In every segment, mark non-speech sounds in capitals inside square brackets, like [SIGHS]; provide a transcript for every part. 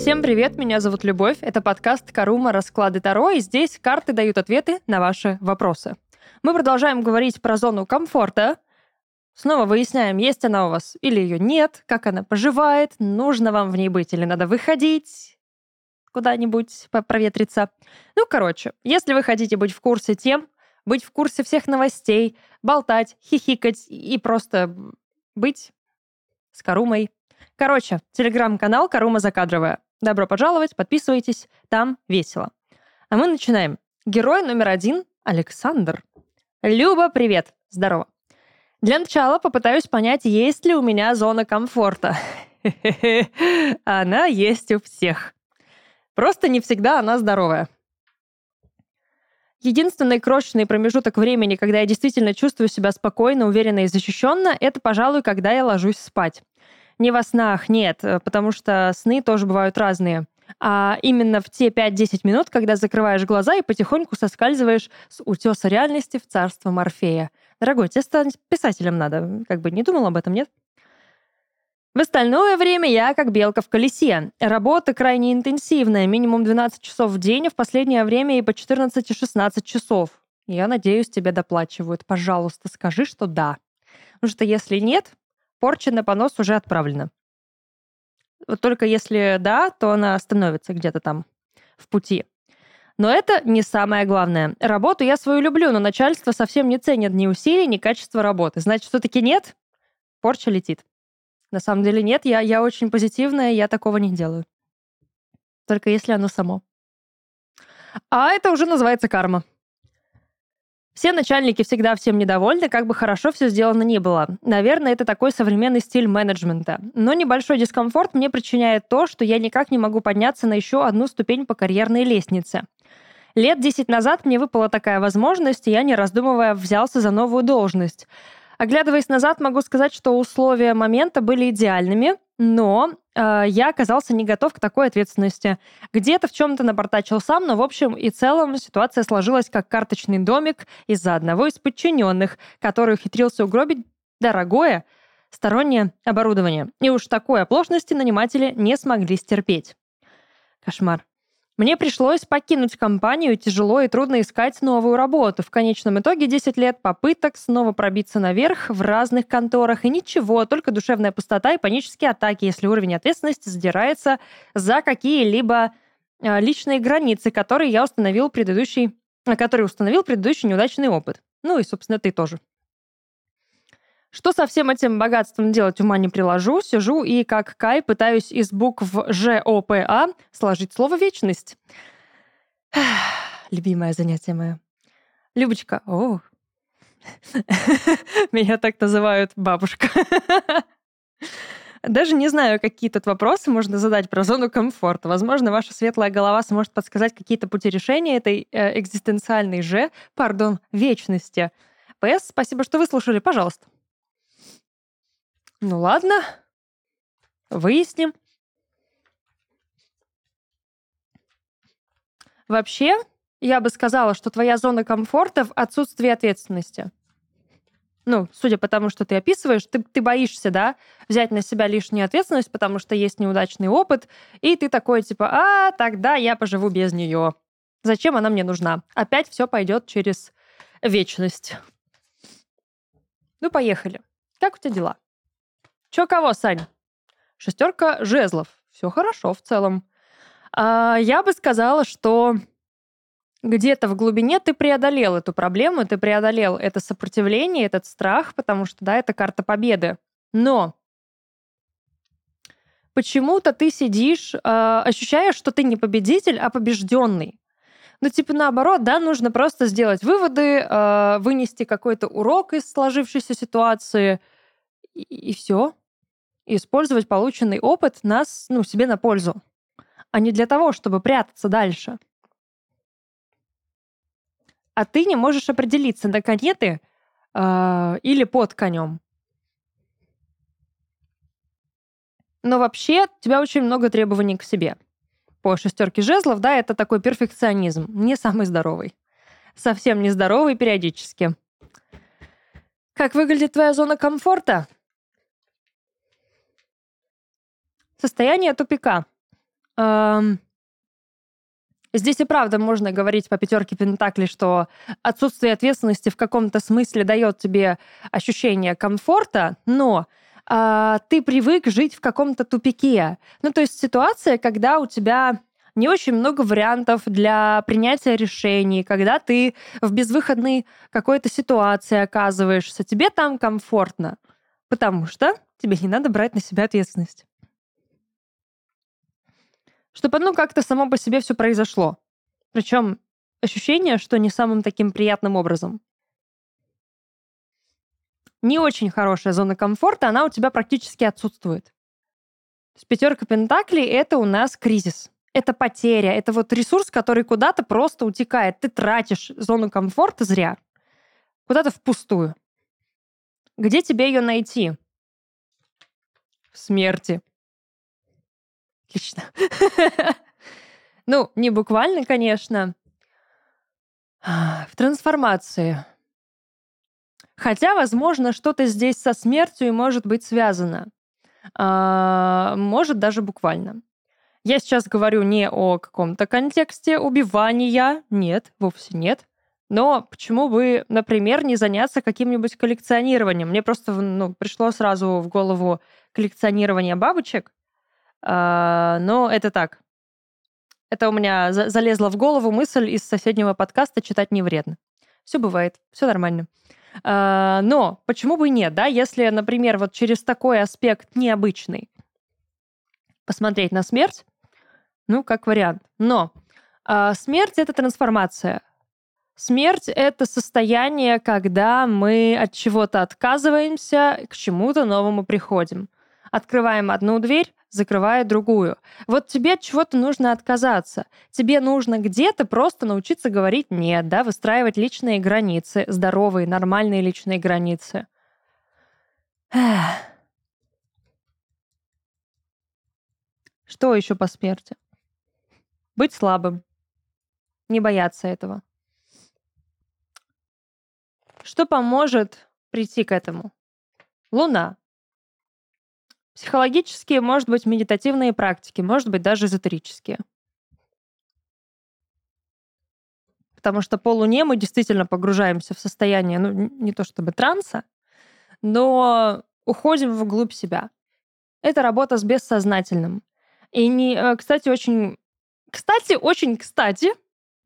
Всем привет, меня зовут Любовь. Это подкаст «Карума. Расклады Таро», и здесь карты дают ответы на ваши вопросы. Мы продолжаем говорить про зону комфорта. Снова выясняем, есть она у вас или ее нет, как она поживает, нужно вам в ней быть или надо выходить куда-нибудь проветриться. Ну, короче, если вы хотите быть в курсе тем, быть в курсе всех новостей, болтать, хихикать и просто быть с Карумой. Короче, телеграм-канал Карума Закадровая. Добро пожаловать, подписывайтесь, там весело. А мы начинаем. Герой номер один — Александр. Люба, привет. Здорово. Для начала попытаюсь понять, есть ли у меня зона комфорта. [LAUGHS] Она есть у всех. Просто не всегда она здоровая. Единственный крошечный промежуток времени, когда я действительно чувствую себя спокойно, уверенно и защищенно, это, пожалуй, когда я ложусь спать. Не во снах, нет, э, потому что сны тоже бывают разные. А именно в те 5-10 минут, когда закрываешь глаза и потихоньку соскальзываешь с утеса реальности в царство Морфея. Дорогой, тебе стать писателем надо. Как бы не думал об этом, нет? В остальное время я как белка в колесе. Работа крайне интенсивная, минимум 12 часов в день, а в последнее время и по 14-16 часов. Я надеюсь, тебе доплачивают. Пожалуйста, скажи, что да. Потому что если нет, порча на понос уже отправлена. Вот только если да, то она остановится где-то там в пути. Но это не самое главное. Работу я свою люблю, но начальство совсем не ценит ни усилий, ни качества работы. Значит, все-таки нет? Порча летит. На самом деле нет, я, я очень позитивная, я такого не делаю. Только если оно само. А это уже называется карма. Все начальники всегда всем недовольны, как бы хорошо все сделано ни было. Наверное, это такой современный стиль менеджмента. Но небольшой дискомфорт мне причиняет то, что я никак не могу подняться на еще одну ступень по карьерной лестнице. Лет 10 назад мне выпала такая возможность, и я, не раздумывая, взялся за новую должность. Оглядываясь назад, могу сказать, что условия момента были идеальными, но э, я оказался не готов к такой ответственности. Где-то в чем-то напортачил сам, но в общем и целом ситуация сложилась как карточный домик из-за одного из подчиненных, который ухитрился угробить дорогое стороннее оборудование. И уж такой оплошности наниматели не смогли стерпеть. Кошмар. Мне пришлось покинуть компанию, тяжело и трудно искать новую работу. В конечном итоге 10 лет попыток снова пробиться наверх в разных конторах, и ничего, только душевная пустота и панические атаки, если уровень ответственности задирается за какие-либо а, личные границы, которые я установил предыдущий, который установил предыдущий неудачный опыт. Ну и, собственно, ты тоже. Что со всем этим богатством делать, ума не приложу. Сижу и, как Кай, пытаюсь из букв ЖОПА сложить слово «вечность». Любимое занятие мое. Любочка, о, [LAUGHS] меня так называют бабушка. Даже не знаю, какие тут вопросы можно задать про зону комфорта. Возможно, ваша светлая голова сможет подсказать какие-то пути решения этой э, экзистенциальной же, пардон, вечности. ПС, спасибо, что выслушали. Пожалуйста. Ну ладно, выясним. Вообще, я бы сказала, что твоя зона комфорта в отсутствии ответственности. Ну, судя по тому, что ты описываешь, ты, ты боишься, да, взять на себя лишнюю ответственность, потому что есть неудачный опыт, и ты такой типа, а, тогда я поживу без нее. Зачем она мне нужна? Опять все пойдет через вечность. Ну, поехали. Как у тебя дела? Чё кого, Сань? Шестерка жезлов. Все хорошо в целом. А, я бы сказала, что где-то в глубине ты преодолел эту проблему, ты преодолел это сопротивление, этот страх, потому что, да, это карта победы. Но почему-то ты сидишь, э, ощущаешь, что ты не победитель, а побежденный. Ну, типа, наоборот, да, нужно просто сделать выводы, э, вынести какой-то урок из сложившейся ситуации, и, и все использовать полученный опыт нас, ну, себе на пользу, а не для того, чтобы прятаться дальше. А ты не можешь определиться, на коне ты э, или под конем. Но вообще у тебя очень много требований к себе. По шестерке жезлов, да, это такой перфекционизм, не самый здоровый. Совсем не здоровый периодически. Как выглядит твоя зона комфорта? Состояние тупика. Здесь и правда можно говорить по пятерке Пентаклей, что отсутствие ответственности в каком-то смысле дает тебе ощущение комфорта, но а, ты привык жить в каком-то тупике. Ну, то есть ситуация, когда у тебя не очень много вариантов для принятия решений, когда ты в безвыходной какой-то ситуации оказываешься, тебе там комфортно, потому что тебе не надо брать на себя ответственность чтобы, ну, как-то само по себе все произошло. Причем ощущение, что не самым таким приятным образом. Не очень хорошая зона комфорта, она у тебя практически отсутствует. Есть пятерка пентаклей — это у нас кризис. Это потеря, это вот ресурс, который куда-то просто утекает. Ты тратишь зону комфорта зря, куда-то впустую. Где тебе ее найти? В смерти. Отлично. [LAUGHS] Ну, не буквально, конечно. В трансформации. Хотя, возможно, что-то здесь со смертью и может быть связано. А, может, даже буквально. Я сейчас говорю не о каком-то контексте убивания. Нет, вовсе нет. Но почему бы, например, не заняться каким-нибудь коллекционированием? Мне просто ну, пришло сразу в голову коллекционирование бабочек. А, но это так. Это у меня залезла в голову мысль из соседнего подкаста «Читать не вредно». Все бывает, все нормально. А, но почему бы и нет, да, если, например, вот через такой аспект необычный посмотреть на смерть, ну, как вариант. Но а, смерть — это трансформация. Смерть — это состояние, когда мы от чего-то отказываемся, к чему-то новому приходим. Открываем одну дверь, закрывая другую. Вот тебе от чего-то нужно отказаться. Тебе нужно где-то просто научиться говорить «нет», да, выстраивать личные границы, здоровые, нормальные личные границы. [SIGHS] Что еще по смерти? Быть слабым. Не бояться этого. Что поможет прийти к этому? Луна. Психологические, может быть, медитативные практики, может быть, даже эзотерические. Потому что по Луне мы действительно погружаемся в состояние, ну, не то чтобы транса, но уходим вглубь себя. Это работа с бессознательным. И, не, э, кстати, очень... Кстати, очень кстати,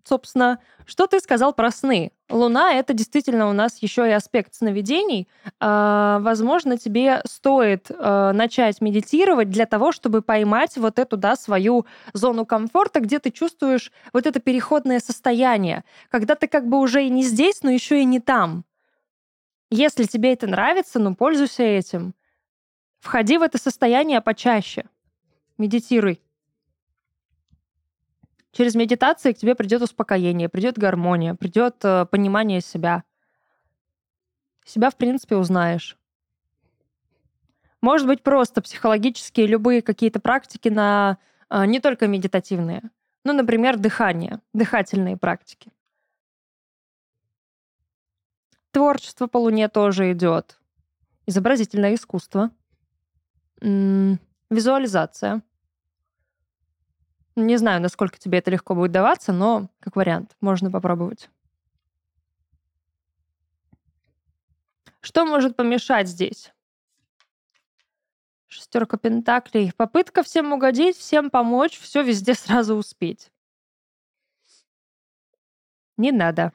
собственно, что ты сказал про сны? Луна — это действительно у нас еще и аспект сновидений. А, возможно, тебе стоит а, начать медитировать для того, чтобы поймать вот эту, да, свою зону комфорта, где ты чувствуешь вот это переходное состояние, когда ты как бы уже и не здесь, но еще и не там. Если тебе это нравится, ну, пользуйся этим. Входи в это состояние почаще. Медитируй. Через медитации к тебе придет успокоение, придет гармония, придет э, понимание себя. Себя, в принципе, узнаешь. Может быть, просто психологические любые какие-то практики на э, не только медитативные. Ну, например, дыхание, дыхательные практики. Творчество по Луне тоже идет. Изобразительное искусство. Визуализация. Не знаю, насколько тебе это легко будет даваться, но как вариант, можно попробовать. Что может помешать здесь? Шестерка пентаклей. Попытка всем угодить, всем помочь, все везде [LAUGHS] сразу успеть. Не надо.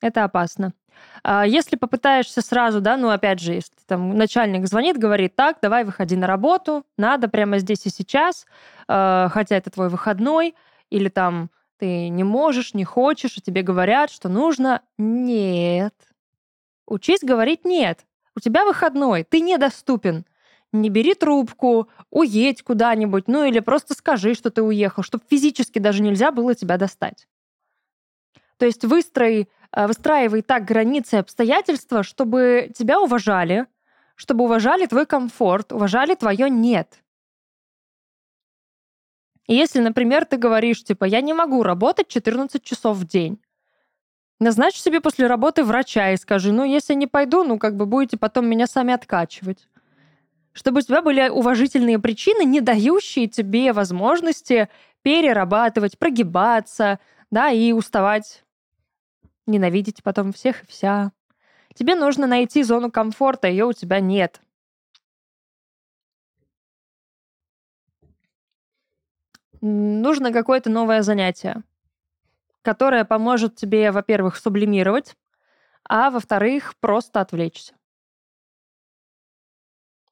Это опасно. А если попытаешься сразу, да, ну опять же, если там начальник звонит, говорит, так, давай выходи на работу, надо прямо здесь и сейчас, э, хотя это твой выходной, или там ты не можешь, не хочешь, и тебе говорят, что нужно. Нет. Учись говорить нет. У тебя выходной, ты недоступен. Не бери трубку, уедь куда-нибудь, ну или просто скажи, что ты уехал, чтобы физически даже нельзя было тебя достать. То есть выстрой выстраивай так границы и обстоятельства, чтобы тебя уважали, чтобы уважали твой комфорт, уважали твое «нет». И если, например, ты говоришь, типа, я не могу работать 14 часов в день, назначь себе после работы врача и скажи, ну, если не пойду, ну, как бы будете потом меня сами откачивать. Чтобы у тебя были уважительные причины, не дающие тебе возможности перерабатывать, прогибаться, да, и уставать, ненавидеть потом всех и вся. Тебе нужно найти зону комфорта, ее у тебя нет. Нужно какое-то новое занятие, которое поможет тебе, во-первых, сублимировать, а во-вторых, просто отвлечься.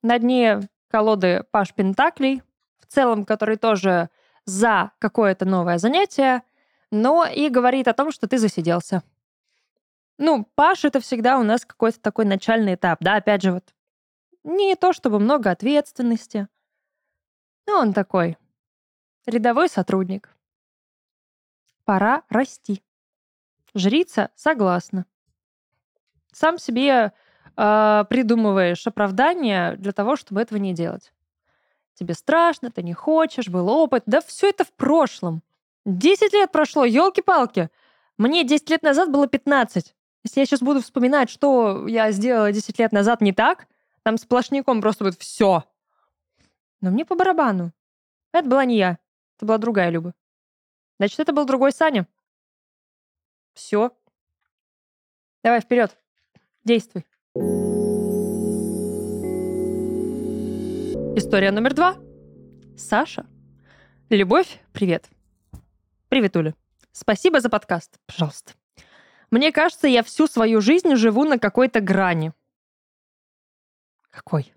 На дне колоды Паш Пентаклей, в целом, который тоже за какое-то новое занятие, но и говорит о том, что ты засиделся. Ну, Паш — это всегда у нас какой-то такой начальный этап, да, опять же, вот не то чтобы много ответственности, но он такой рядовой сотрудник. Пора расти. Жрица согласна. Сам себе э, придумываешь оправдание для того, чтобы этого не делать. Тебе страшно, ты не хочешь, был опыт. Да все это в прошлом. Десять лет прошло, елки-палки. Мне 10 лет назад было 15. Если я сейчас буду вспоминать, что я сделала 10 лет назад не так, там сплошняком просто будет все. Но мне по барабану. Это была не я. Это была другая Люба. Значит, это был другой Саня. Все. Давай вперед. Действуй. История номер два. Саша. Любовь, привет. Привет, Уля. Спасибо за подкаст. Пожалуйста. Мне кажется, я всю свою жизнь живу на какой-то грани. Какой?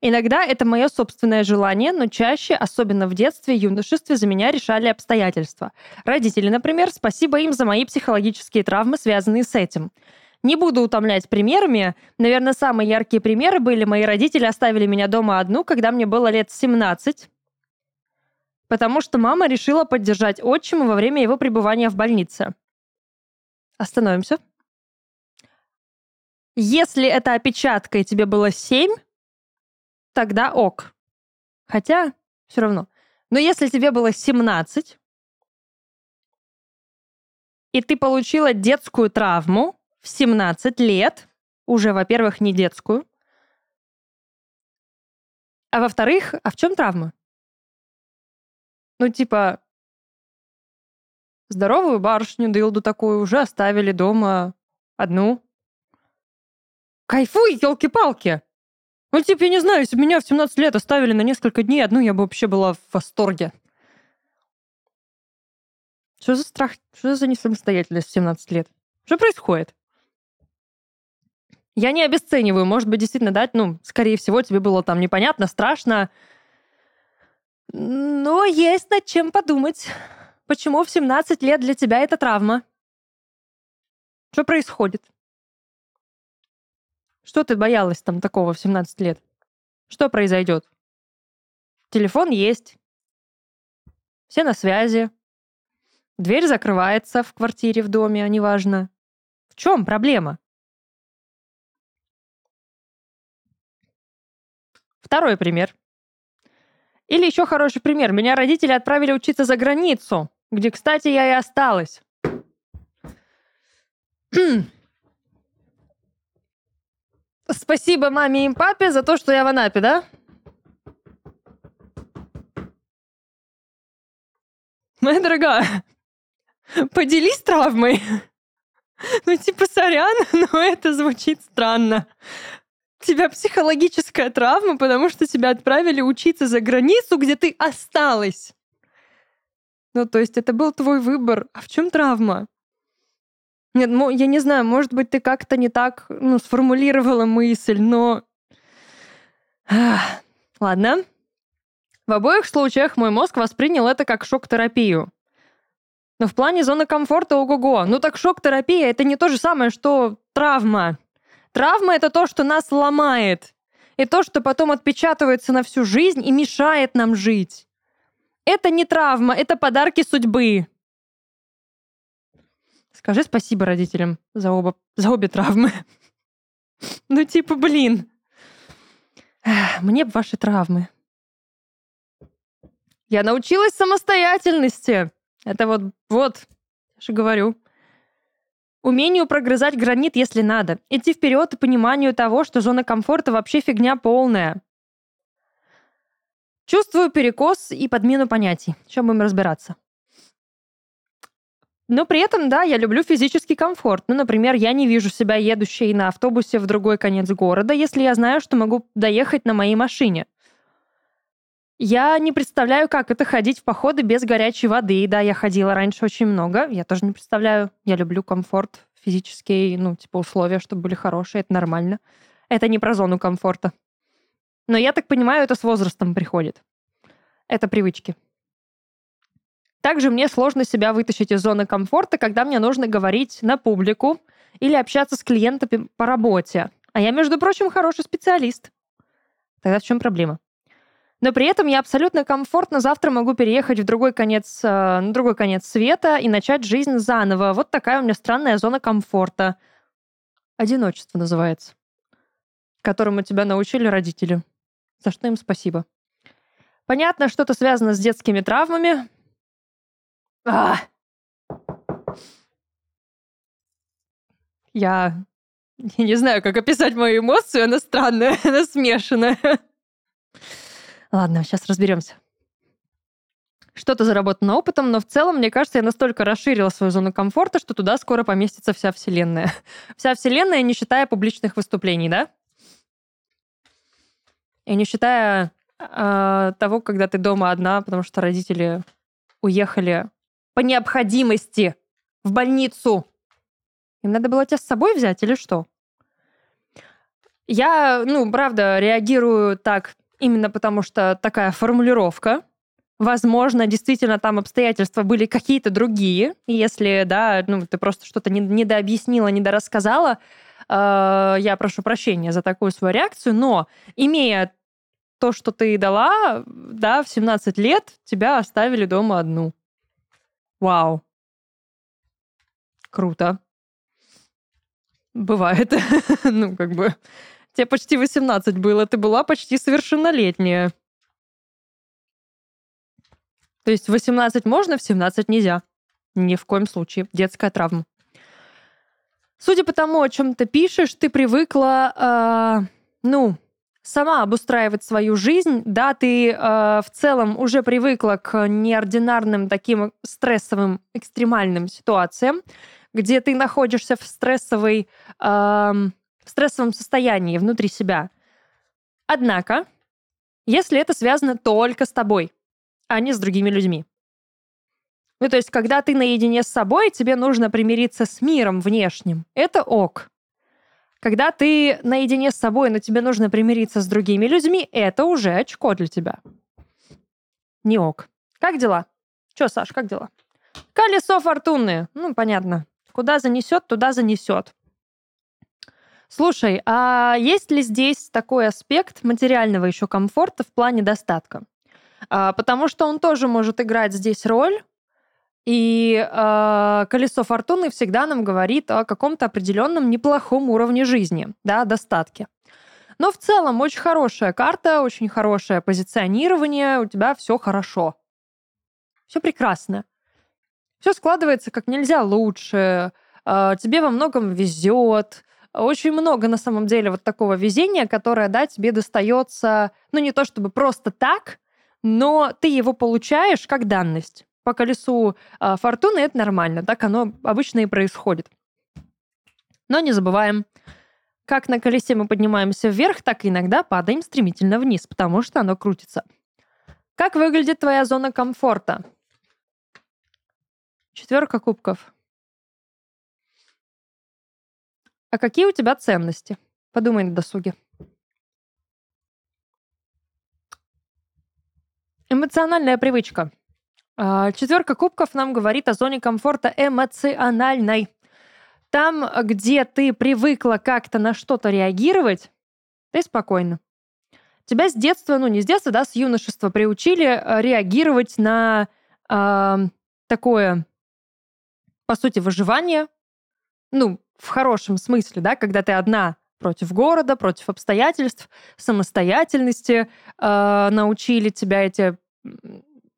Иногда это мое собственное желание, но чаще, особенно в детстве и юношестве, за меня решали обстоятельства. Родители, например, спасибо им за мои психологические травмы, связанные с этим. Не буду утомлять примерами. Наверное, самые яркие примеры были, мои родители оставили меня дома одну, когда мне было лет 17, потому что мама решила поддержать отчима во время его пребывания в больнице. Остановимся. Если это опечатка и тебе было 7, тогда ок. Хотя, все равно. Но если тебе было 17, и ты получила детскую травму в 17 лет, уже, во-первых, не детскую, а во-вторых, а в чем травма? Ну, типа, Здоровую барышню Дилду такую уже оставили дома одну. Кайфуй, елки-палки! Ну, типа, я не знаю, если меня в 17 лет оставили на несколько дней одну, я бы вообще была в восторге. Что за страх? Что за несамостоятельность в 17 лет? Что происходит? Я не обесцениваю. Может быть, действительно, да, ну, скорее всего, тебе было там непонятно, страшно. Но есть над чем подумать. Почему в 17 лет для тебя это травма? Что происходит? Что ты боялась там такого в 17 лет? Что произойдет? Телефон есть. Все на связи. Дверь закрывается в квартире, в доме, неважно. В чем проблема? Второй пример. Или еще хороший пример. Меня родители отправили учиться за границу где, кстати, я и осталась. [CLEARS THROAT] Спасибо маме и папе за то, что я в Анапе, да? Моя дорогая, [LAUGHS] поделись травмой. [LAUGHS] Ну, типа, сорян, [LAUGHS] но это звучит странно. Тебя психологическая травма, потому что тебя отправили учиться за границу, где ты осталась. Ну, то есть это был твой выбор. А в чем травма? Нет, ну, я не знаю, может быть, ты как-то не так ну, сформулировала мысль, но... Ладно. В обоих случаях мой мозг воспринял это как шок-терапию. Но в плане зоны комфорта ого-го. Ну так шок-терапия — это не то же самое, что травма. Травма — это то, что нас ломает. И то, что потом отпечатывается на всю жизнь и мешает нам жить. Это не травма, это подарки судьбы. Скажи спасибо родителям за, оба, за обе травмы. [LAUGHS] Ну, типа, блин. Мне бы ваши травмы. Я научилась самостоятельности. Это вот, вот, же говорю. Умению прогрызать гранит, если надо. Идти вперед и пониманию того, что зона комфорта вообще фигня полная. Чувствую перекос и подмену понятий. Чем будем разбираться? Но при этом, да, я люблю физический комфорт. Ну, например, я не вижу себя едущей на автобусе в другой конец города, если я знаю, что могу доехать на моей машине. Я не представляю, как это ходить в походы без горячей воды. Да, я ходила раньше очень много. Я тоже не представляю. Я люблю комфорт физический, ну, типа условия, чтобы были хорошие. Это нормально. Это не про зону комфорта. Но я так понимаю, это с возрастом приходит. Это привычки. Также мне сложно себя вытащить из зоны комфорта, когда мне нужно говорить на публику или общаться с клиентами по работе. А я, между прочим, хороший специалист. Тогда в чем проблема? Но при этом я абсолютно комфортно завтра могу переехать в другой конец, э, на другой конец света и начать жизнь заново. Вот такая у меня странная зона комфорта. Одиночество называется. Которому тебя научили родители. За что им спасибо. Понятно, что-то связано с детскими травмами, а! Я... Я не знаю, как описать мою эмоцию, она странная, [LAUGHS] она смешанная. Ладно, сейчас разберемся. Что-то заработано опытом, но в целом, мне кажется, я настолько расширила свою зону комфорта, что туда скоро поместится вся Вселенная. Вся Вселенная, не считая публичных выступлений, да? И не считая э, того, когда ты дома одна, потому что родители уехали по необходимости в больницу. Им надо было тебя с собой взять или что? Я, ну, правда, реагирую так именно потому, что такая формулировка. Возможно, действительно, там обстоятельства были какие-то другие. Если, да, ну, ты просто что-то не, недообъяснила, недорассказала, э, я прошу прощения за такую свою реакцию, но имея то, что ты дала, да, в 17 лет тебя оставили дома одну. Вау. Круто. Бывает. [LAUGHS] ну, как бы... Тебе почти 18 было, ты была почти совершеннолетняя. То есть 18 можно, в 17 нельзя. Ни в коем случае. Детская травма. Судя по тому, о чем ты пишешь, ты привыкла, э, ну, сама обустраивать свою жизнь, да, ты э, в целом уже привыкла к неординарным таким стрессовым, экстремальным ситуациям, где ты находишься в стрессовой, э, в стрессовом состоянии внутри себя. Однако, если это связано только с тобой, а не с другими людьми. Ну, то есть, когда ты наедине с собой, тебе нужно примириться с миром внешним. Это ок. Когда ты наедине с собой, но тебе нужно примириться с другими людьми, это уже очко для тебя. Не ок. Как дела? Че, Саш, как дела? Колесо фортуны. Ну, понятно. Куда занесет, туда занесет. Слушай, а есть ли здесь такой аспект материального еще комфорта в плане достатка? А, потому что он тоже может играть здесь роль, и э, колесо фортуны всегда нам говорит о каком-то определенном неплохом уровне жизни, да, достатке. Но в целом очень хорошая карта, очень хорошее позиционирование, у тебя все хорошо. Все прекрасно. Все складывается как нельзя лучше, э, тебе во многом везет. Очень много на самом деле вот такого везения, которое, да, тебе достается, ну не то чтобы просто так, но ты его получаешь как данность по колесу э, фортуны, это нормально. Так оно обычно и происходит. Но не забываем, как на колесе мы поднимаемся вверх, так и иногда падаем стремительно вниз, потому что оно крутится. Как выглядит твоя зона комфорта? Четверка кубков. А какие у тебя ценности? Подумай на досуге. Эмоциональная привычка. А, Четверка кубков нам говорит о зоне комфорта эмоциональной. Там, где ты привыкла как-то на что-то реагировать, ты спокойно. Тебя с детства, ну не с детства, да, с юношества приучили э, реагировать на э, такое, по сути, выживание, ну, в хорошем смысле, да, когда ты одна против города, против обстоятельств, самостоятельности э, научили тебя эти,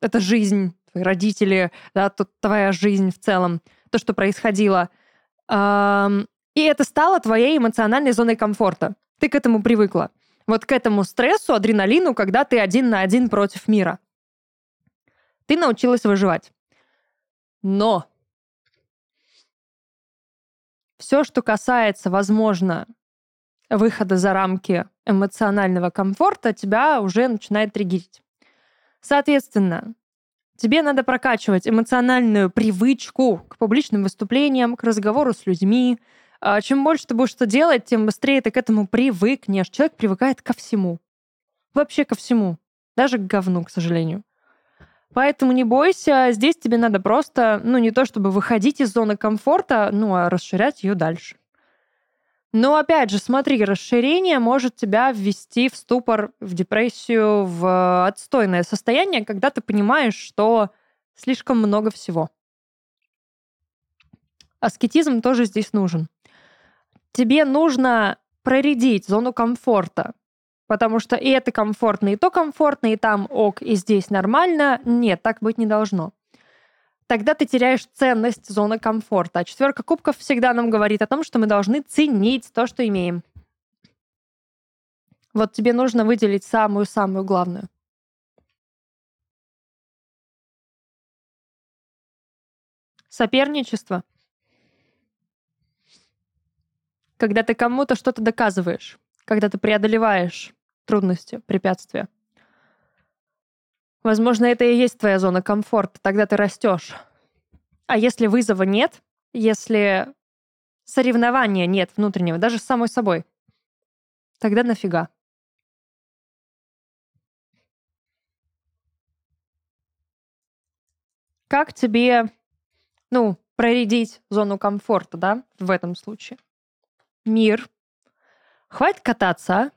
эта жизнь твои родители, да, тут твоя жизнь в целом, то, что происходило. И это стало твоей эмоциональной зоной комфорта. Ты к этому привыкла. Вот к этому стрессу, адреналину, когда ты один на один против мира. Ты научилась выживать. Но все, что касается, возможно, выхода за рамки эмоционального комфорта, тебя уже начинает триггерить. Соответственно, тебе надо прокачивать эмоциональную привычку к публичным выступлениям, к разговору с людьми. А чем больше ты будешь это делать, тем быстрее ты к этому привыкнешь. Человек привыкает ко всему. Вообще ко всему. Даже к говну, к сожалению. Поэтому не бойся, здесь тебе надо просто, ну, не то чтобы выходить из зоны комфорта, ну, а расширять ее дальше. Но опять же, смотри, расширение может тебя ввести в ступор, в депрессию, в отстойное состояние, когда ты понимаешь, что слишком много всего. Аскетизм тоже здесь нужен. Тебе нужно проредить зону комфорта, потому что и это комфортно, и то комфортно, и там ок, и здесь нормально. Нет, так быть не должно тогда ты теряешь ценность зоны комфорта. А четверка кубков всегда нам говорит о том, что мы должны ценить то, что имеем. Вот тебе нужно выделить самую-самую главную. Соперничество. Когда ты кому-то что-то доказываешь, когда ты преодолеваешь трудности, препятствия. Возможно, это и есть твоя зона комфорта, тогда ты растешь. А если вызова нет, если соревнования нет внутреннего, даже с самой собой, тогда нафига? Как тебе, ну, проредить зону комфорта, да, в этом случае? Мир. Хватит кататься, а?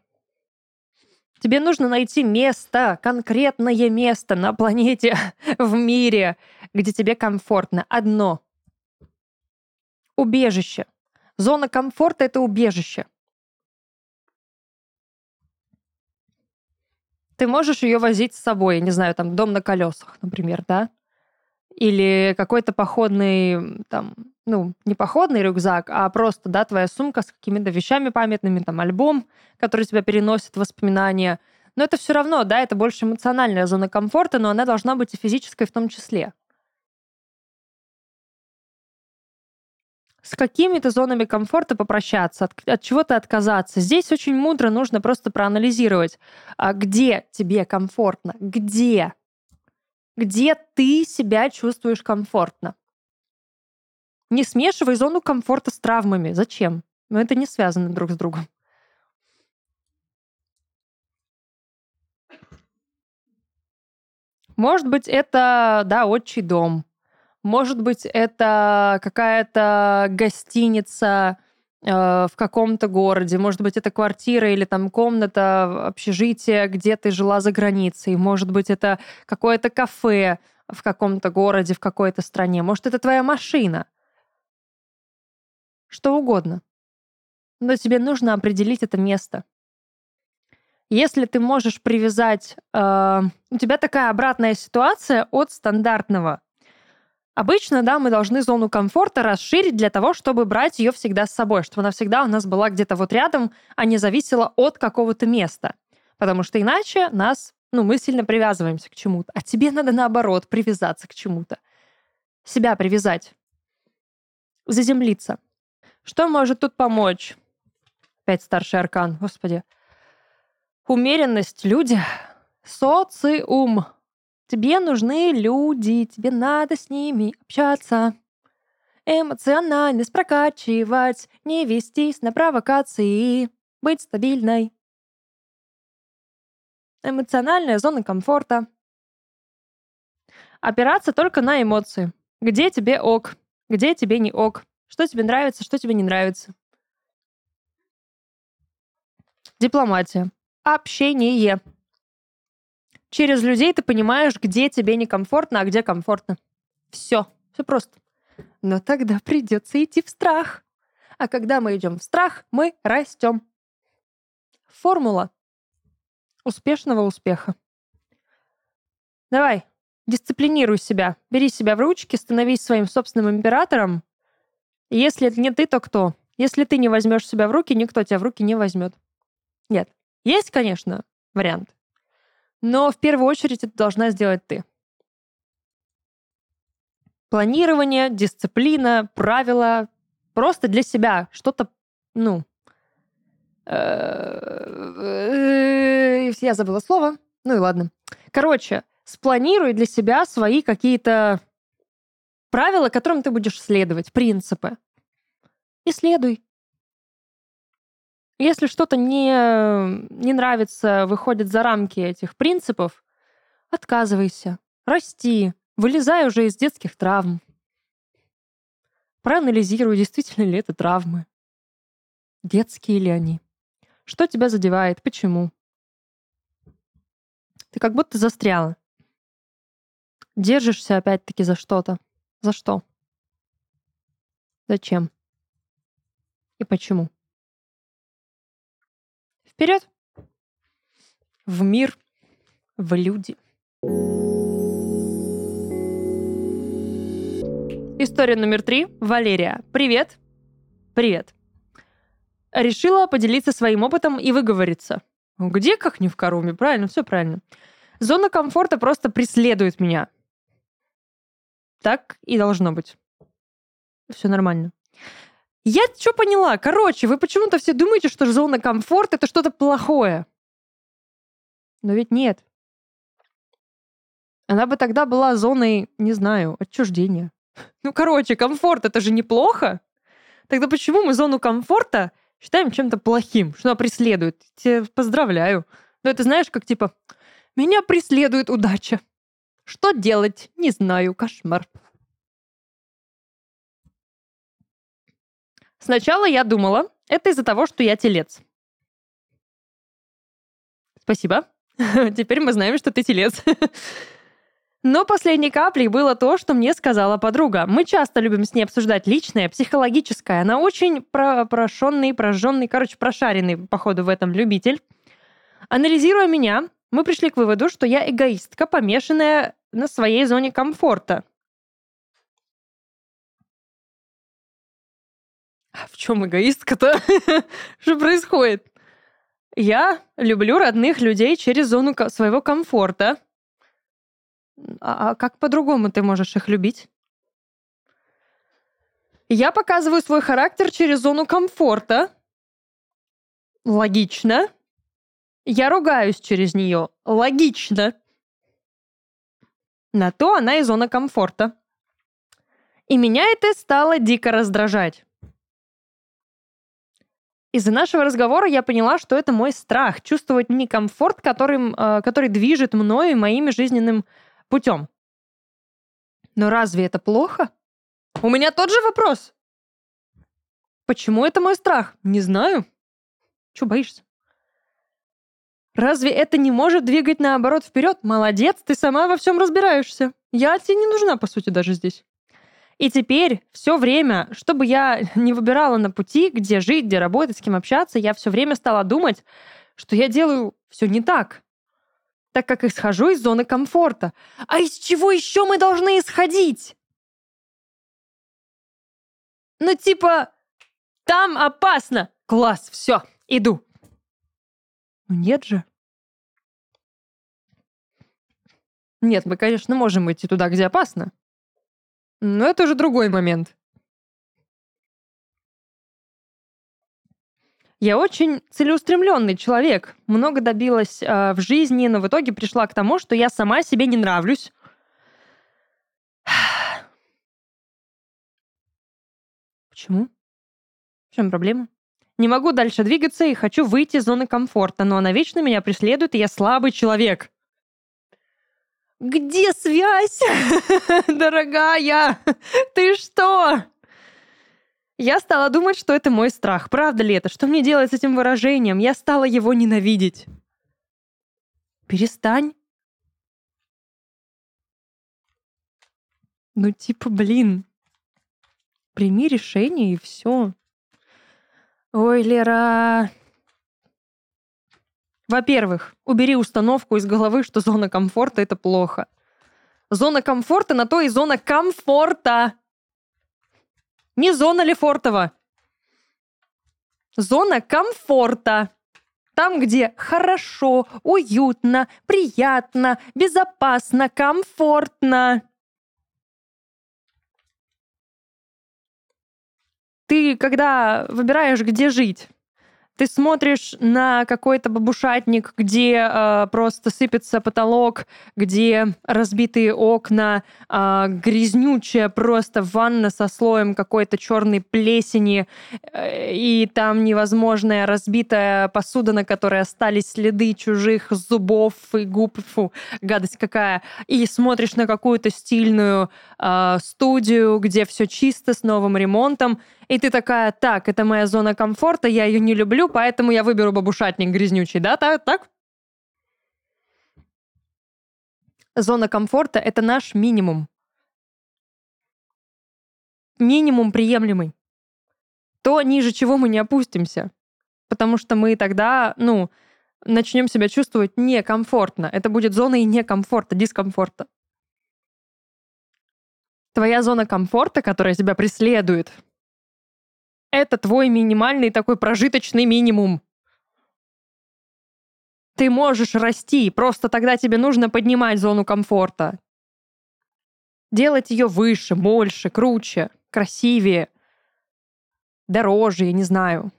Тебе нужно найти место, конкретное место на планете, [LAUGHS] в мире, где тебе комфортно. Одно. Убежище. Зона комфорта — это убежище. Ты можешь ее возить с собой, не знаю, там, дом на колесах, например, да? Или какой-то походный, там, ну, не походный рюкзак, а просто, да, твоя сумка с какими-то вещами памятными, там, альбом, который тебя переносит воспоминания. Но это все равно, да, это больше эмоциональная зона комфорта, но она должна быть и физической в том числе. с какими-то зонами комфорта попрощаться, от, от чего-то отказаться. Здесь очень мудро нужно просто проанализировать, а где тебе комфортно, где, где ты себя чувствуешь комфортно. Не смешивай зону комфорта с травмами. Зачем? Но это не связано друг с другом. Может быть, это, да, отчий дом. Может быть, это какая-то гостиница в каком-то городе. Может быть, это квартира или там комната, общежитие, где ты жила за границей. Может быть, это какое-то кафе в каком-то городе, в какой-то стране. Может, это твоя машина что угодно. Но тебе нужно определить это место. Если ты можешь привязать... Э, у тебя такая обратная ситуация от стандартного. Обычно, да, мы должны зону комфорта расширить для того, чтобы брать ее всегда с собой, чтобы она всегда у нас была где-то вот рядом, а не зависела от какого-то места. Потому что иначе нас, ну, мы сильно привязываемся к чему-то. А тебе надо, наоборот, привязаться к чему-то. Себя привязать. Заземлиться. Что может тут помочь? Опять старший аркан, господи. Умеренность, люди, социум. Тебе нужны люди, тебе надо с ними общаться. Эмоциональность прокачивать, не вестись на провокации, быть стабильной. Эмоциональная зона комфорта. Опираться только на эмоции. Где тебе ок, где тебе не ок. Что тебе нравится, что тебе не нравится. Дипломатия. Общение. Через людей ты понимаешь, где тебе некомфортно, а где комфортно. Все. Все просто. Но тогда придется идти в страх. А когда мы идем в страх, мы растем. Формула успешного успеха. Давай, дисциплинируй себя. Бери себя в ручки, становись своим собственным императором если это не ты, то кто? Если ты не возьмешь себя в руки, никто тебя в руки не возьмет. Нет. Есть, конечно, вариант. Но в первую очередь это должна сделать ты. Планирование, дисциплина, правила. Просто для себя что-то, ну... Э, я забыла слово. Ну и ладно. Короче, спланируй для себя свои какие-то правила, которым ты будешь следовать, принципы. И следуй. Если что-то не, не нравится, выходит за рамки этих принципов, отказывайся, расти, вылезай уже из детских травм. Проанализируй, действительно ли это травмы. Детские ли они? Что тебя задевает? Почему? Ты как будто застряла. Держишься опять-таки за что-то. За что? Зачем? И почему? Вперед! В мир, в люди. История номер три. Валерия. Привет. Привет. Решила поделиться своим опытом и выговориться. Где, как не в Каруме? Правильно, все правильно. Зона комфорта просто преследует меня. Так и должно быть. Все нормально. Я что поняла? Короче, вы почему-то все думаете, что зона комфорта это что-то плохое. Но ведь нет. Она бы тогда была зоной, не знаю, отчуждения. [LAUGHS] Ну, короче, комфорт это же неплохо. Тогда почему мы зону комфорта считаем чем-то плохим, что она преследует? Тебе поздравляю. Но это знаешь, как типа, меня преследует удача. Что делать? Не знаю, кошмар. Сначала я думала, это из-за того, что я телец. Спасибо. [LAUGHS] Теперь мы знаем, что ты телец. [LAUGHS] Но последней каплей было то, что мне сказала подруга. Мы часто любим с ней обсуждать личное, психологическое. Она очень про прошенный, прожженный, короче, прошаренный, походу, в этом любитель. Анализируя меня, мы пришли к выводу, что я эгоистка, помешанная на своей зоне комфорта. А в чем эгоистка-то? [LAUGHS] Что происходит? Я люблю родных людей через зону своего комфорта. А, а как по-другому ты можешь их любить? Я показываю свой характер через зону комфорта. Логично. Я ругаюсь через нее. Логично. На то она и зона комфорта. И меня это стало дико раздражать. Из-за нашего разговора я поняла, что это мой страх, чувствовать некомфорт, которым, э, который движет мною и моим жизненным путем. Но разве это плохо? У меня тот же вопрос. Почему это мой страх? Не знаю. Чего боишься? Разве это не может двигать наоборот вперед? Молодец, ты сама во всем разбираешься. Я тебе не нужна, по сути, даже здесь. И теперь все время, чтобы я [LAUGHS] не выбирала на пути, где жить, где работать, с кем общаться, я все время стала думать, что я делаю все не так, так как исхожу из зоны комфорта. А из чего еще мы должны исходить? Ну типа, там опасно. Класс, все, иду. Ну нет же. Нет, мы, конечно, можем идти туда, где опасно. Но это уже другой момент. Я очень целеустремленный человек, много добилась э, в жизни, но в итоге пришла к тому, что я сама себе не нравлюсь. [SIGHS] Почему? В чем проблема? Не могу дальше двигаться и хочу выйти из зоны комфорта, но она вечно меня преследует, и я слабый человек. Где связь? [LAUGHS] Дорогая, ты что? Я стала думать, что это мой страх. Правда ли это? Что мне делать с этим выражением? Я стала его ненавидеть. Перестань. Ну, типа, блин. Прими решение и все. Ой, Лера, во-первых, убери установку из головы, что зона комфорта это плохо. Зона комфорта на то и зона комфорта. Не зона Лефортова. Зона комфорта. Там, где хорошо, уютно, приятно, безопасно, комфортно. Ты, когда выбираешь, где жить, ты смотришь на какой-то бабушатник, где э, просто сыпется потолок, где разбитые окна, э, грязнючая просто ванна со слоем какой-то черной плесени, э, и там невозможная разбитая посуда, на которой остались следы чужих зубов и губ, фу, гадость какая, и смотришь на какую-то стильную э, студию, где все чисто, с новым ремонтом, и ты такая, так, это моя зона комфорта, я ее не люблю, поэтому я выберу бабушатник грязнючий, да, так? так? Зона комфорта — это наш минимум. Минимум приемлемый. То, ниже чего мы не опустимся. Потому что мы тогда, ну, начнем себя чувствовать некомфортно. Это будет зона и некомфорта, дискомфорта. Твоя зона комфорта, которая тебя преследует, это твой минимальный такой прожиточный минимум. Ты можешь расти, просто тогда тебе нужно поднимать зону комфорта. Делать ее выше, больше, круче, красивее, дороже, я не знаю.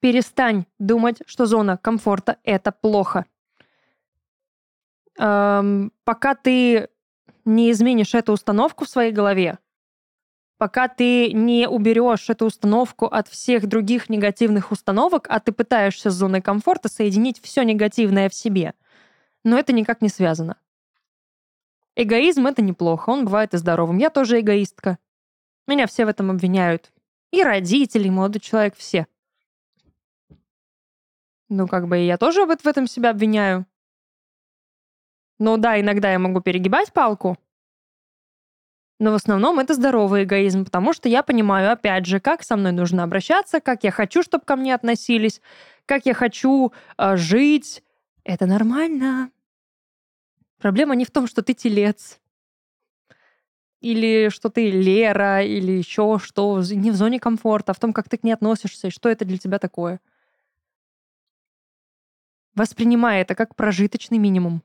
Перестань думать, что зона комфорта — это плохо. Эм, пока ты не изменишь эту установку в своей голове, пока ты не уберешь эту установку от всех других негативных установок, а ты пытаешься с зоной комфорта соединить все негативное в себе. Но это никак не связано. Эгоизм — это неплохо, он бывает и здоровым. Я тоже эгоистка. Меня все в этом обвиняют. И родители, и молодой человек, все. Ну, как бы я тоже в этом себя обвиняю. Ну да, иногда я могу перегибать палку, но в основном это здоровый эгоизм, потому что я понимаю, опять же, как со мной нужно обращаться, как я хочу, чтобы ко мне относились, как я хочу э, жить. Это нормально. Проблема не в том, что ты телец. Или что ты Лера, или еще что. Не в зоне комфорта, а в том, как ты к ней относишься, и что это для тебя такое. Воспринимай это как прожиточный минимум.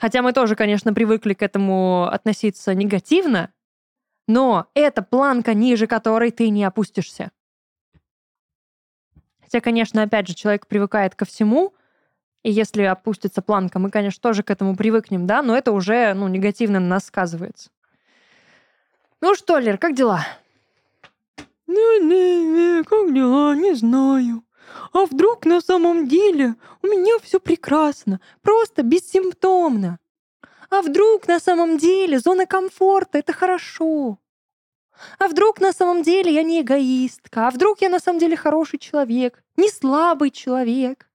Хотя мы тоже, конечно, привыкли к этому относиться негативно, но это планка, ниже которой ты не опустишься. Хотя, конечно, опять же, человек привыкает ко всему, и если опустится планка, мы, конечно, тоже к этому привыкнем, да, но это уже, ну, негативно на нас сказывается. Ну что, Лер, как дела? Ну, не, не, как дела, не знаю. А вдруг на самом деле у меня все прекрасно, просто бессимптомно? А вдруг на самом деле зона комфорта — это хорошо? А вдруг на самом деле я не эгоистка? А вдруг я на самом деле хороший человек? Не слабый человек?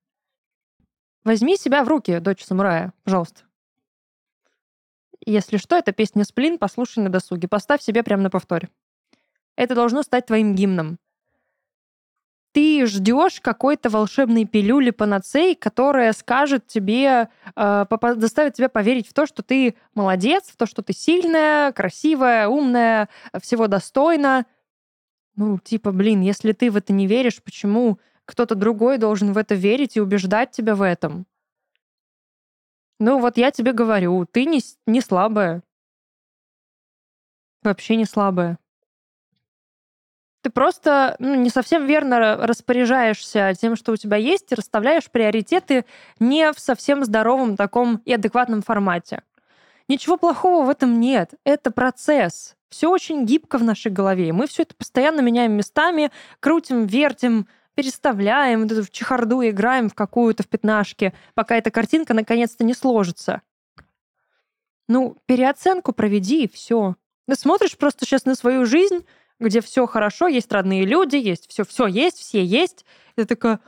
Возьми себя в руки, дочь самурая, пожалуйста. Если что, это песня «Сплин», послушай на досуге. Поставь себе прямо на повторе. Это должно стать твоим гимном ты ждешь какой-то волшебной пилюли панацеи, которая скажет тебе, э, заставит тебя поверить в то, что ты молодец, в то, что ты сильная, красивая, умная, всего достойна. Ну, типа, блин, если ты в это не веришь, почему кто-то другой должен в это верить и убеждать тебя в этом? Ну, вот я тебе говорю, ты не, не слабая. Вообще не слабая ты просто ну, не совсем верно распоряжаешься тем, что у тебя есть, и расставляешь приоритеты не в совсем здоровом таком и адекватном формате. Ничего плохого в этом нет. Это процесс. Все очень гибко в нашей голове. Мы все это постоянно меняем местами, крутим, вертим, переставляем, вот эту в чехарду играем в какую-то в пятнашке, пока эта картинка наконец-то не сложится. Ну, переоценку проведи, и все. Ты смотришь просто сейчас на свою жизнь, где все хорошо, есть родные люди, есть все, все есть, все есть. И такая,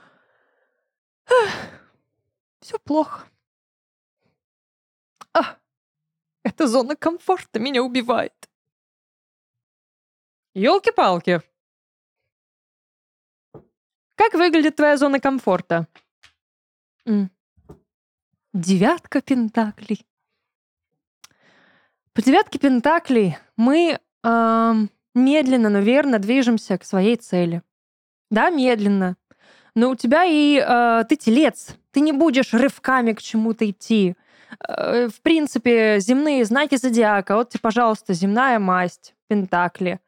все плохо. А, эта зона комфорта меня убивает. Елки-палки. Как выглядит твоя зона комфорта? Девятка пентаклей. По девятке пентаклей мы эм, медленно, но верно движемся к своей цели. Да, медленно. Но у тебя и э, ты телец. Ты не будешь рывками к чему-то идти. Э, в принципе, земные знаки зодиака. Вот тебе, пожалуйста, земная масть, пентакли.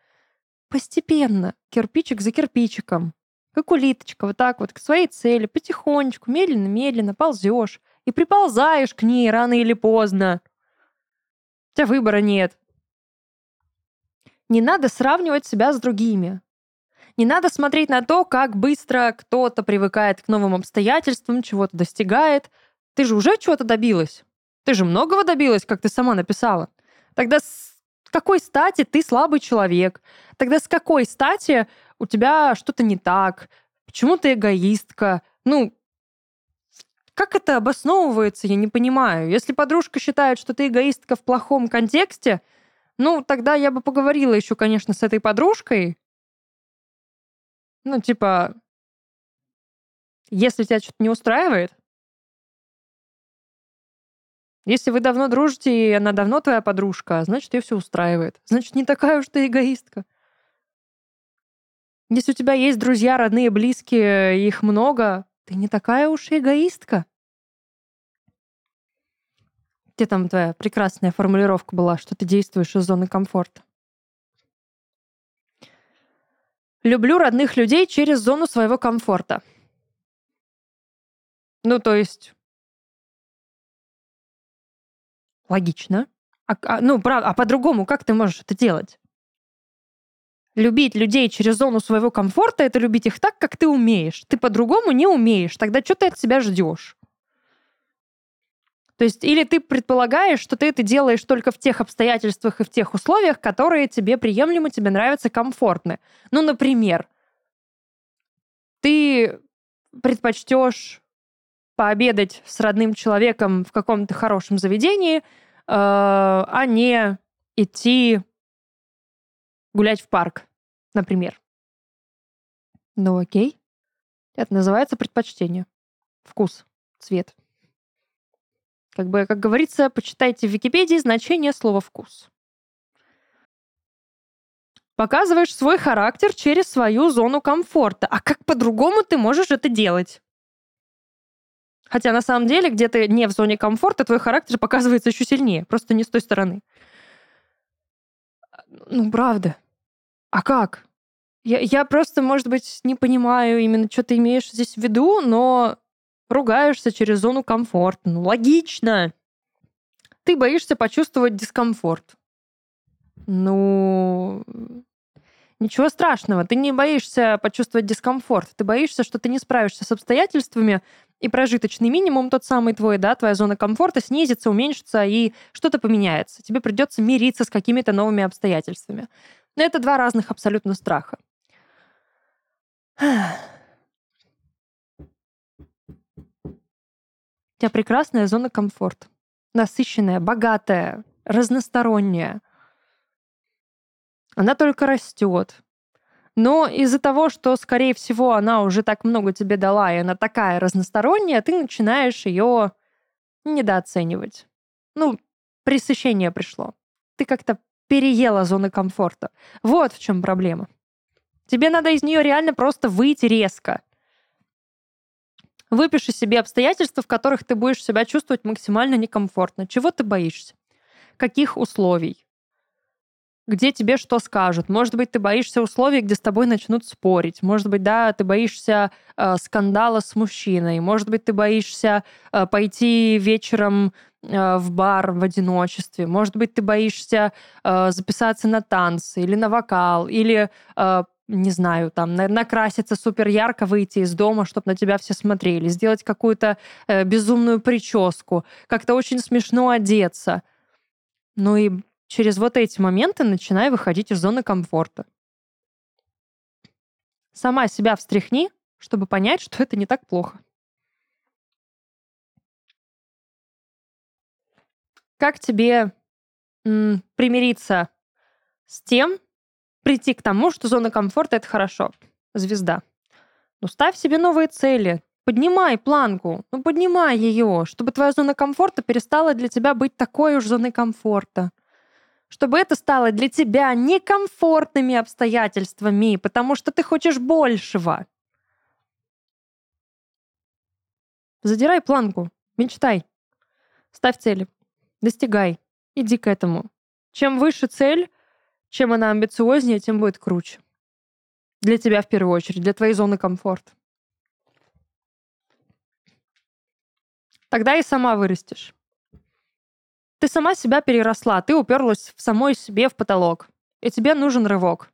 Постепенно, кирпичик за кирпичиком. Как улиточка, вот так вот, к своей цели, потихонечку, медленно-медленно ползешь и приползаешь к ней рано или поздно. У тебя выбора нет. Не надо сравнивать себя с другими. Не надо смотреть на то, как быстро кто-то привыкает к новым обстоятельствам, чего-то достигает. Ты же уже чего-то добилась. Ты же многого добилась, как ты сама написала. Тогда с какой стати ты слабый человек? Тогда с какой стати у тебя что-то не так? Почему ты эгоистка? Ну, как это обосновывается, я не понимаю. Если подружка считает, что ты эгоистка в плохом контексте, ну, тогда я бы поговорила еще, конечно, с этой подружкой. Ну, типа, если тебя что-то не устраивает, если вы давно дружите, и она давно твоя подружка, значит, ее все устраивает. Значит, не такая уж ты эгоистка. Если у тебя есть друзья, родные, близкие, их много, ты не такая уж и эгоистка. Где там твоя прекрасная формулировка была, что ты действуешь из зоны комфорта? Люблю родных людей через зону своего комфорта. Ну, то есть... Логично. А, а, ну, правда, а по-другому как ты можешь это делать? Любить людей через зону своего комфорта — это любить их так, как ты умеешь. Ты по-другому не умеешь. Тогда что ты от себя ждешь? То есть или ты предполагаешь, что ты это делаешь только в тех обстоятельствах и в тех условиях, которые тебе приемлемы, тебе нравятся, комфортны. Ну, например, ты предпочтешь пообедать с родным человеком в каком-то хорошем заведении, э, а не идти гулять в парк, например. Ну окей. Это называется предпочтение. Вкус, цвет. Как бы, как говорится, почитайте в Википедии значение слова «вкус». Показываешь свой характер через свою зону комфорта. А как по-другому ты можешь это делать? Хотя на самом деле где-то не в зоне комфорта твой характер показывается еще сильнее, просто не с той стороны. Ну, правда. А как? Я, я просто, может быть, не понимаю именно, что ты имеешь здесь в виду, но ругаешься через зону комфорта. Ну, логично. Ты боишься почувствовать дискомфорт. Ну, ничего страшного. Ты не боишься почувствовать дискомфорт. Ты боишься, что ты не справишься с обстоятельствами, и прожиточный минимум, тот самый твой, да, твоя зона комфорта снизится, уменьшится, и что-то поменяется. Тебе придется мириться с какими-то новыми обстоятельствами. Но это два разных абсолютно страха. У тебя прекрасная зона комфорта. Насыщенная, богатая, разносторонняя. Она только растет. Но из-за того, что, скорее всего, она уже так много тебе дала, и она такая разносторонняя, ты начинаешь ее недооценивать. Ну, пресыщение пришло. Ты как-то переела зоны комфорта. Вот в чем проблема. Тебе надо из нее реально просто выйти резко. Выпиши себе обстоятельства, в которых ты будешь себя чувствовать максимально некомфортно. Чего ты боишься? Каких условий? Где тебе что скажут? Может быть, ты боишься условий, где с тобой начнут спорить. Может быть, да, ты боишься э, скандала с мужчиной. Может быть, ты боишься э, пойти вечером э, в бар в одиночестве. Может быть, ты боишься э, записаться на танцы или на вокал, или э, не знаю, там, накраситься супер ярко, выйти из дома, чтобы на тебя все смотрели, сделать какую-то э, безумную прическу, как-то очень смешно одеться. Ну и через вот эти моменты начинай выходить из зоны комфорта. Сама себя встряхни, чтобы понять, что это не так плохо. Как тебе м, примириться с тем, прийти к тому, что зона комфорта — это хорошо. Звезда. Ну, ставь себе новые цели. Поднимай планку. Ну, поднимай ее, чтобы твоя зона комфорта перестала для тебя быть такой уж зоной комфорта. чтобы это стало для тебя некомфортными обстоятельствами, потому что ты хочешь большего. Задирай планку, мечтай, ставь цели, достигай, иди к этому. Чем выше цель, чем она амбициознее, тем будет круче. Для тебя в первую очередь, для твоей зоны комфорта. Тогда и сама вырастешь. Ты сама себя переросла, ты уперлась в самой себе в потолок, и тебе нужен рывок.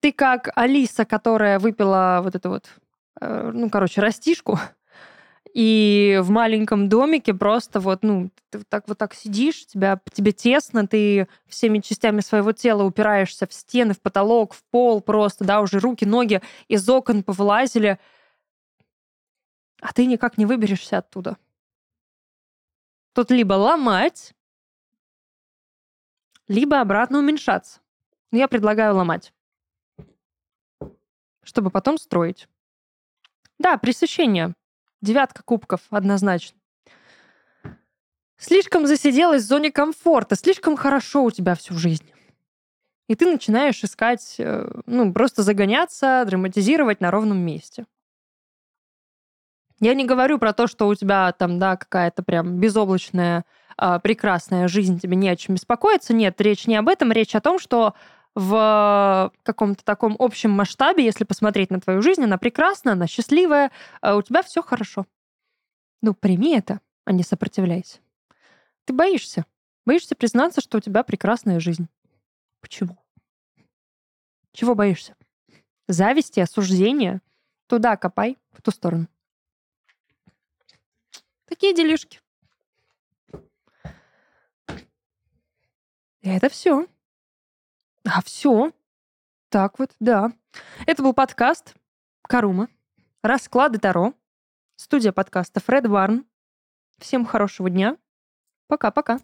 Ты как Алиса, которая выпила вот эту вот, э, ну, короче, растишку, [LAUGHS] и в маленьком домике просто вот, ну, ты так вот так сидишь, тебя, тебе тесно, ты всеми частями своего тела упираешься в стены, в потолок, в пол просто, да, уже руки, ноги из окон повылазили, а ты никак не выберешься оттуда. Тут либо ломать, либо обратно уменьшаться. Но я предлагаю ломать, чтобы потом строить. Да, пресыщение. Девятка кубков, однозначно. Слишком засиделась в зоне комфорта, слишком хорошо у тебя всю жизнь. И ты начинаешь искать, э, ну, просто загоняться, драматизировать на ровном месте. Я не говорю про то, что у тебя там, да, какая-то прям безоблачная, э, прекрасная жизнь, тебе не о чем беспокоиться. Нет, речь не об этом, речь о том, что в каком-то таком общем масштабе, если посмотреть на твою жизнь, она прекрасна, она счастливая, э, у тебя все хорошо. Ну, прими это, а не сопротивляйся. Ты боишься. Боишься признаться, что у тебя прекрасная жизнь. Почему? Чего боишься? Зависти, осуждения? Туда копай, в ту сторону. Такие делишки. И это все. А все. Так вот, да. Это был подкаст Карума. Расклады Таро. Студия подкаста Фред Варн. Всем хорошего дня. Пока-пока.